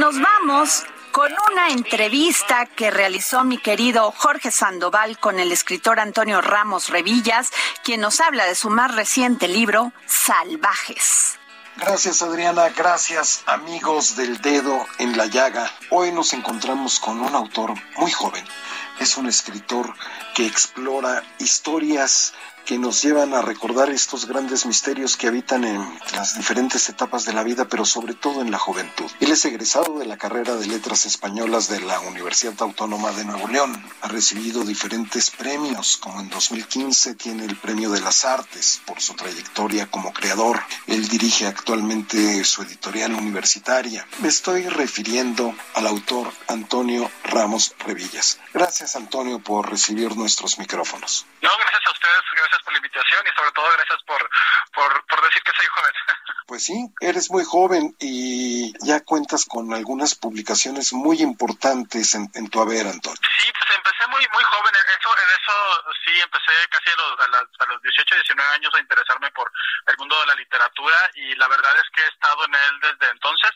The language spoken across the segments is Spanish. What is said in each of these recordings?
nos vamos con una entrevista que realizó mi querido Jorge Sandoval con el escritor Antonio Ramos Revillas, quien nos habla de su más reciente libro, Salvajes. Gracias Adriana, gracias amigos del dedo en la llaga. Hoy nos encontramos con un autor muy joven. Es un escritor que explora historias que nos llevan a recordar estos grandes misterios que habitan en las diferentes etapas de la vida, pero sobre todo en la juventud. Él es egresado de la carrera de Letras Españolas de la Universidad Autónoma de Nuevo León. Ha recibido diferentes premios, como en 2015 tiene el Premio de las Artes por su trayectoria como creador. Él dirige actualmente su editorial universitaria. Me estoy refiriendo al autor Antonio Ramos Revillas. Gracias Antonio por recibir nuestros micrófonos. No, gracias a ustedes, gracias por la invitación y sobre todo gracias por, por, decir que soy joven. Pues sí, eres muy joven y ya cuentas con algunas publicaciones muy importantes en, tu haber, Antonio. Sí, pues empecé muy muy joven, eso, en eso sí, empecé casi a los, a, los 18, 19 años a interesarme por el mundo de la literatura y la verdad es que he estado en él desde entonces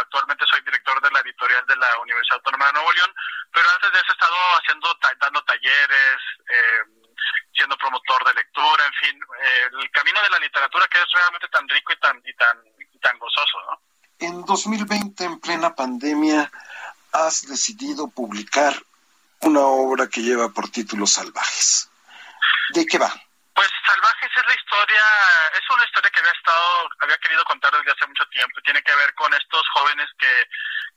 actualmente soy director de la editorial de la Universidad Autónoma de Nuevo León, pero antes de eso he estado haciendo, dando talleres, eh, siendo promotor de lectura, en fin, eh, el camino de la literatura que es realmente tan rico y tan, y tan, y tan gozoso, ¿no? En 2020, en plena pandemia, has decidido publicar una obra que lleva por título Salvajes. ¿De qué va? Es la historia, es una historia que había estado, había querido contar desde hace mucho tiempo. Tiene que ver con estos jóvenes que,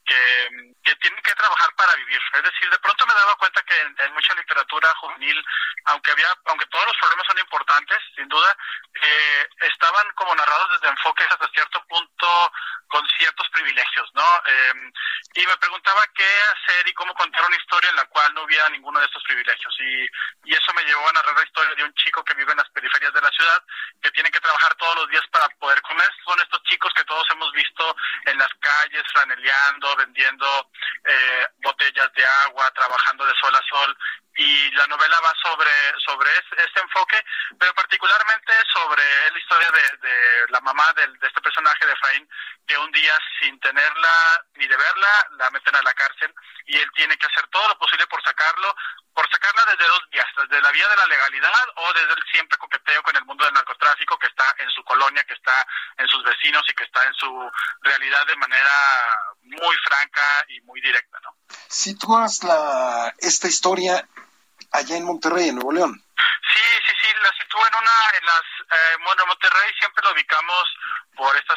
que, tienen que trabajar para vivir. Es decir, de pronto me daba cuenta que en, mucha literatura juvenil, aunque había, aunque todos los problemas son importantes, sin duda, eh, estaban como narrados desde enfoques hasta cierto punto con ciertos privilegios, ¿no? Eh, y me preguntaba qué hacer y cómo contar una historia en la cual no hubiera ninguno de estos privilegios. Y, y eso me llevó a narrar la historia de un chico que vive en las periferias de la ciudad, que tiene que trabajar todos los días para poder comer. Son estos chicos que todos hemos visto en las calles, franeleando, vendiendo eh, botellas de agua, trabajando de sol a sol y la novela va sobre sobre este enfoque, pero particularmente sobre la historia de, la mamá de, este personaje de Efraín, que un día sin tenerla ni de verla, la meten a la cárcel y él tiene que hacer todo lo posible por sacarlo, por sacarla desde dos vías, desde la vía de la legalidad o desde el siempre coqueteo con el mundo del narcotráfico que está en su colonia, que está en sus vecinos y que está en su realidad de manera muy franca y muy directa, ¿no? Sitúas la esta historia allá en Monterrey, en Nuevo León. Sí, sí, sí, la sitúo en una, en las, eh, Monterrey siempre lo ubicamos por esta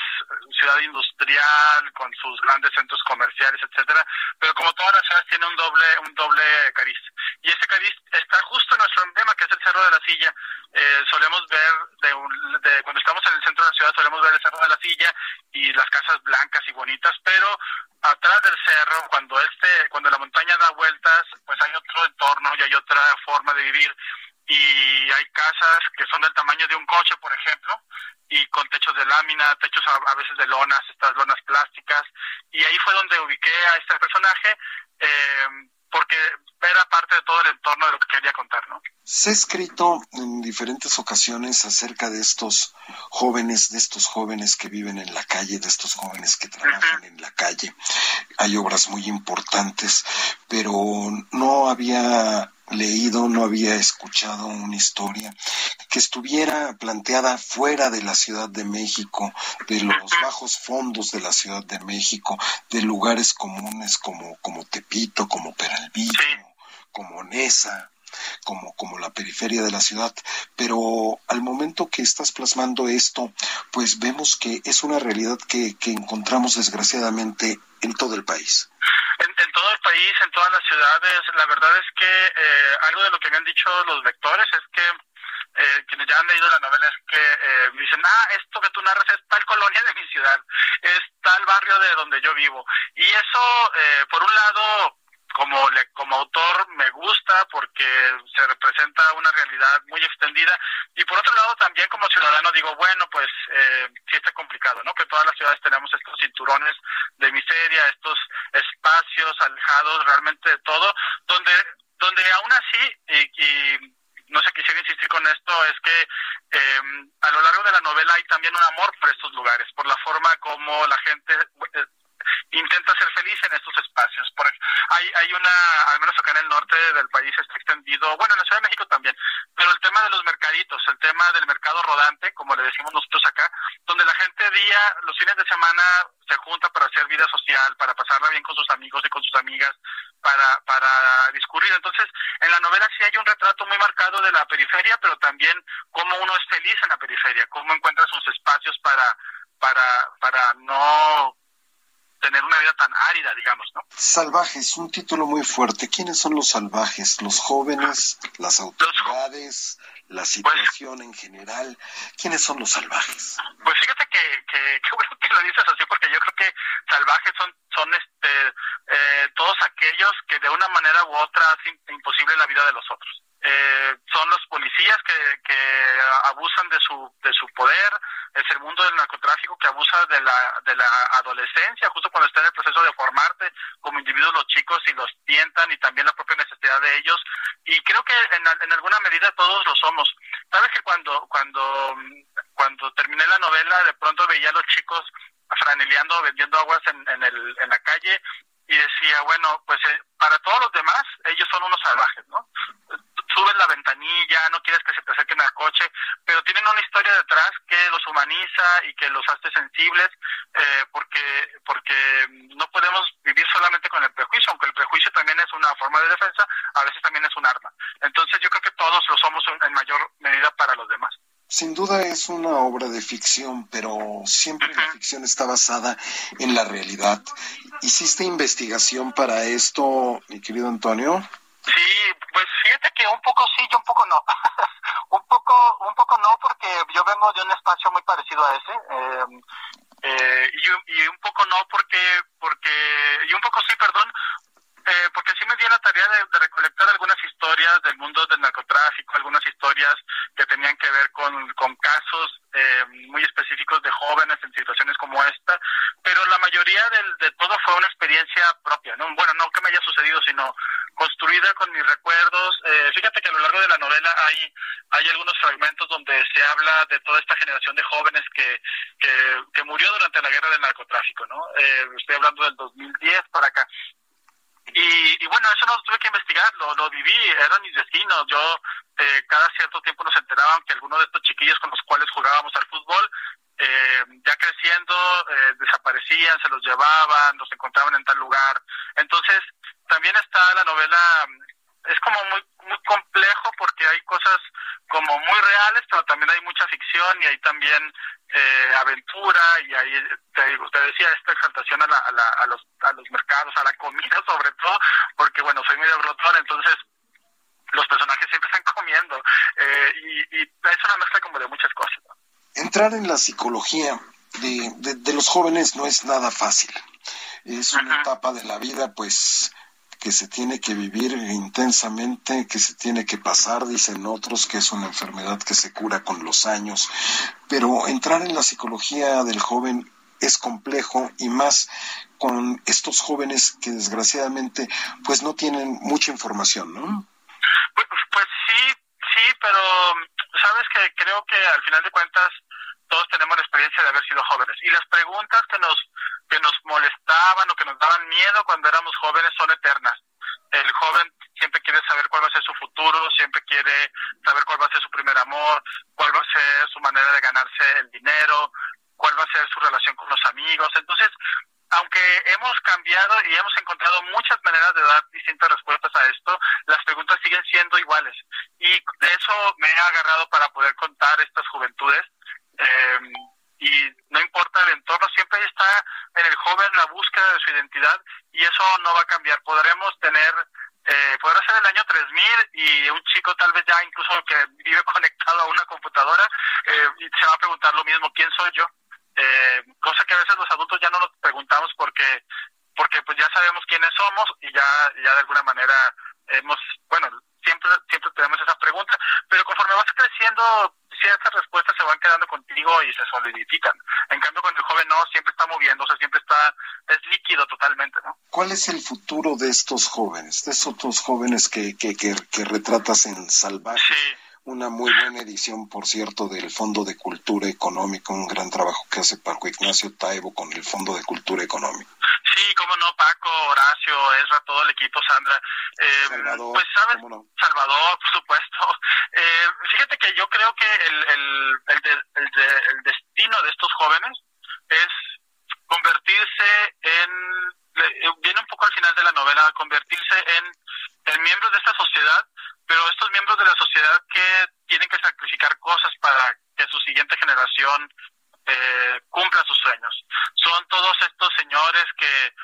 ciudad industrial, con sus grandes centros comerciales, etcétera, pero como todas las ciudades tiene un doble, un doble cariz. Y ese cariz está justo en nuestro emblema, que es el Cerro de la Silla. Eh, solemos ver, de, un, de, cuando estamos en el centro de la ciudad, solemos ver el Cerro de la Silla y las casas blancas y bonitas, pero atrás del cerro, cuando este, cuando la montaña da vueltas, pues hay otro entorno y hay otra forma de vivir y hay casas que son del tamaño de un coche, por ejemplo, y con techos de lámina, techos a, veces de lonas, estas lonas plásticas, y ahí fue donde ubiqué a este personaje, eh, porque era parte de todo el entorno de lo que quería contar, ¿no? Se ha escrito en diferentes ocasiones acerca de estos jóvenes, de estos jóvenes que viven en la calle, de estos jóvenes que trabajan en la calle. Hay obras muy importantes, pero no había leído, no había escuchado una historia que estuviera planteada fuera de la Ciudad de México, de los bajos fondos de la Ciudad de México, de lugares comunes como, como Tepito, como Peralvillo, como Nesa, como, como la periferia de la ciudad, pero al momento que estás plasmando esto, pues vemos que es una realidad que, que encontramos desgraciadamente en todo el país. En, todo el país, en todas las ciudades, la verdad es que eh, algo de lo que me han dicho los lectores es que eh, quienes ya han leído la novela es que eh, dicen, ah, esto que tú narras es tal colonia de mi ciudad, es tal barrio de donde yo vivo. Y eso, eh, por un lado, como, le, como autor me gusta porque se representa una realidad muy extendida y por otro lado también como ciudadano digo, bueno, pues eh, sí está complicado, ¿no? Que todas las ciudades tenemos estos cinturones de miseria, estos espacios alejados realmente de todo, donde, donde aún así, y no sé, quisiera insistir con esto, es que eh, a lo largo de la novela hay también un amor por estos lugares, por la forma como la gente, intenta ser feliz en estos espacios. Por, hay, hay una, al menos acá en el norte del país está extendido, bueno, en la Ciudad de México también, pero el tema de los mercaditos, el tema del mercado rodante, como le decimos nosotros acá, donde la gente día, los fines de semana se junta para hacer vida social, para pasarla bien con sus amigos y con sus amigas, para, para discurrir. Entonces, en la novela sí hay un retrato muy marcado de la periferia, pero también cómo uno es feliz en la periferia, cómo encuentra sus espacios para, para, para no tener una vida tan árida, digamos, ¿no? Salvajes, un título muy fuerte. ¿Quiénes son los salvajes? ¿Los jóvenes? ¿Las autoridades? ¿La pues situación en general? ¿Quiénes son los salvajes? Pues fíjate que, que, que bueno que lo dices así, porque yo creo que salvajes son, son este, eh, todos aquellos que de una manera u otra hacen imposible la vida de los otros. Eh, son los policías que, que abusan de su, de su poder, es el mundo del narcotráfico que abusa de la, de la adolescencia, justo cuando está en el proceso de formarte como individuos los chicos y los tientan y también la propia necesidad de ellos. Y creo que en, en alguna medida todos lo somos. Sabes que cuando, cuando, cuando terminé la novela, de pronto veía a los chicos franeleando, vendiendo aguas en, en, el, en la calle y decía, bueno, pues eh, para todos los demás, ellos son unos salvajes, ¿no? Subes la ventanilla, no quieres que se te acerquen al coche, pero tienen una historia detrás que los humaniza y que los hace sensibles, eh, porque, porque no podemos vivir solamente con el prejuicio, aunque el prejuicio también es una forma de defensa, a veces también es un arma. Entonces yo creo que todos lo somos en mayor medida para los demás. Sin duda es una obra de ficción, pero siempre la ficción está basada en la realidad. ¿Hiciste investigación para esto, mi querido Antonio? Sí, pues fíjate que un poco sí y un poco no. un poco un poco no porque yo vengo de un espacio muy parecido a ese. Eh, eh, y, y, un poco no porque porque y un poco sí, perdón, eh, porque sí me dio la tarea de, recolectar algunas historias del mundo del narcotráfico, algunas historias que tenían que ver con, con casos eh, muy específicos de jóvenes en situaciones como esta, pero la mayoría del, de todo fue una experiencia propia, ¿no? Bueno, no que me haya sucedido, sino construida con mis recuerdos. Eh, fíjate que a lo largo de la novela hay, hay algunos fragmentos donde se habla de toda esta generación de jóvenes que, que, murió durante la guerra del narcotráfico, ¿no? Eh, estoy hablando del 2010 para acá. Y, bueno, eso no tuve que investigar, lo, lo viví, eran mis vecinos. Yo eh, cada cierto tiempo nos enteraban que algunos de estos chiquillos con los cuales jugábamos al fútbol, eh, ya creciendo, eh, desaparecían, se los llevaban, los encontraban en tal lugar. Entonces, también está la novela, es como muy, muy complejo porque hay cosas como muy reales, pero también hay mucha ficción y hay también eh, aventura y ahí te, usted decía esta exaltación a, la, a, la, a, los, a los mercados, a la comida sobre todo, porque bueno, soy medio glotón, entonces los personajes siempre están comiendo eh, y, y, es una mezcla como de muchas cosas. Entrar en la psicología de, de, de los jóvenes no es nada fácil. Es una etapa de la vida pues que se tiene que vivir intensamente, que se tiene que pasar, dicen otros, que es una enfermedad que se cura con los años. Pero entrar en la psicología del joven es complejo y más con estos jóvenes que desgraciadamente pues no tienen mucha información, ¿no? Pues, pues sí, sí, pero sabes que creo que al final de cuentas todos tenemos la experiencia de haber sido jóvenes y las preguntas que nos que nos molestaban o que nos daban miedo cuando éramos jóvenes son eternas. El joven siempre quiere saber cuál va a ser su futuro, siempre quiere saber cuál va a ser su primer amor, cuál va a ser su manera de ganarse el dinero, cuál va a ser su relación con los amigos. Entonces, aunque hemos cambiado y hemos encontrado muchas maneras de dar distintas respuestas a esto, las preguntas siguen siendo iguales. Y de eso me he agarrado para poder contar estas juventudes. Eh, y no importa el entorno, siempre está en el joven la búsqueda de su identidad y eso no va a cambiar. Podremos tener, eh, podrá ser el año 3000 y un chico tal vez ya incluso que vive conectado a una computadora eh, se va a preguntar lo mismo, ¿quién soy yo? Eh, cosa que a veces los adultos ya no nos preguntamos porque porque pues ya sabemos quiénes somos y ya ya de alguna manera hemos bueno siempre siempre tenemos esa pregunta pero conforme vas creciendo ciertas respuestas se van quedando contigo y se solidifican en cambio cuando el joven no siempre está moviéndose siempre está es líquido totalmente no cuál es el futuro de estos jóvenes de estos jóvenes que que que, que retratas en salvaje sí una muy buena edición, por cierto, del Fondo de Cultura Económica, un gran trabajo que hace Paco Ignacio Taibo con el Fondo de Cultura Económica. Sí, Horacio, Ezra, todo el equipo, Sandra. Eh, Salvador, pues, ¿sabes? Salvador, por supuesto. Eh, fíjate que yo creo que el, el, el, el destino de estos jóvenes es convertirse en eh, viene un poco al final de la novela, convertirse en, en, miembros de esta sociedad, pero estos miembros de la sociedad que tienen que sacrificar cosas para que su siguiente generación eh, cumpla sus sueños. Son todos estos señores que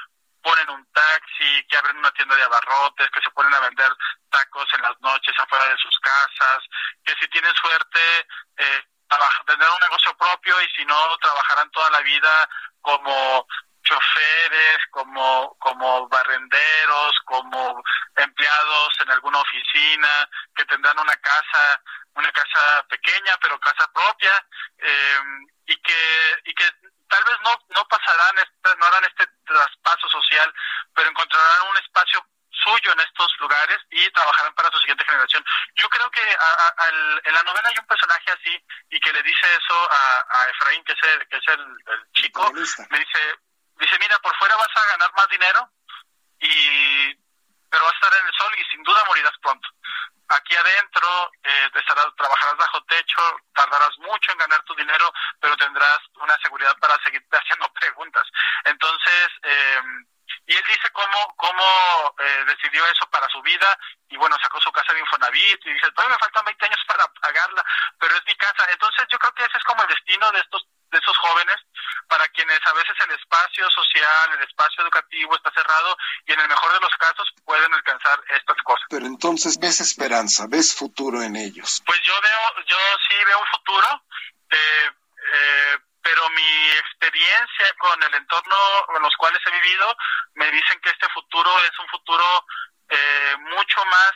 ponen un taxi, que abren una tienda de abarrotes, que se ponen a vender tacos en las noches afuera de sus casas, que si tienen suerte eh, tendrán un negocio propio y si no trabajarán toda la vida como choferes, como, como barrenderos, como empleados en alguna oficina, que tendrán una casa, una casa pequeña, pero casa propia, eh, y que, y que tal vez no, no pasarán, este, no harán este traspaso social, pero encontrarán un espacio suyo en estos lugares y trabajarán para su siguiente generación. Yo creo que en la novela hay un personaje así y que le dice eso a, a Efraín, que es el, que es el, el chico, le dice, dice, mira, por fuera vas a ganar más dinero, y pero vas a estar en el sol y sin duda morirás pronto. Aquí adentro eh, estarás, trabajarás bajo techo, tardarás mucho en ganar tu dinero, pero tendrás una seguridad para seguirte haciendo preguntas. Entonces, eh, y él dice cómo, cómo eh, decidió eso para su vida y bueno, sacó su casa de Infonavit y dice, todavía me faltan 20 años para pagarla, pero es mi casa. Entonces yo creo que ese es como el destino de estos de esos jóvenes para quienes a veces el espacio social, el espacio y en el mejor de los casos pueden alcanzar estas cosas. Pero entonces ves esperanza, ves futuro en ellos. Pues yo veo, yo sí veo un futuro, eh, eh, pero mi experiencia con el entorno en los cuales he vivido me dicen que este futuro es un futuro eh, mucho más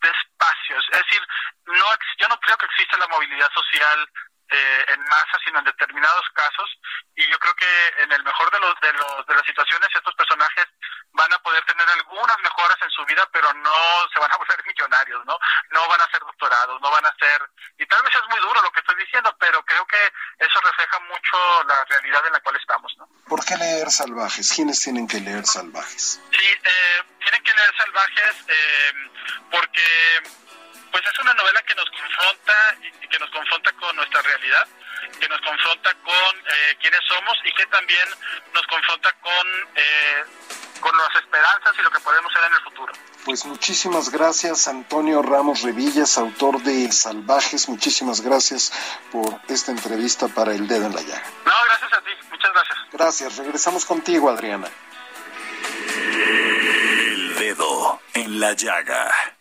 despacio. Es decir, no, yo no creo que exista la movilidad social eh, en masa, sino en determinados casos. Y yo creo que en el mejor de los, de los de las situaciones estos personajes van a poder tener algunas mejoras en su vida, pero no se van a volver millonarios, ¿no? No van a ser doctorados, no van a ser y tal vez es muy duro lo que estoy diciendo, pero creo que eso refleja mucho la realidad en la cual estamos, ¿no? ¿Por qué leer Salvajes? ¿Quiénes tienen que leer Salvajes? Sí, eh, tienen que leer Salvajes eh, porque pues es una novela que nos confronta con nuestra realidad, que nos confronta con eh, quiénes somos y que también nos confronta con, eh, con las esperanzas y lo que podemos ser en el futuro. Pues muchísimas gracias Antonio Ramos Revillas, autor de Salvajes, muchísimas gracias por esta entrevista para El Dedo en la Llaga. No, gracias a ti, muchas gracias. Gracias, regresamos contigo Adriana. El Dedo en la Llaga.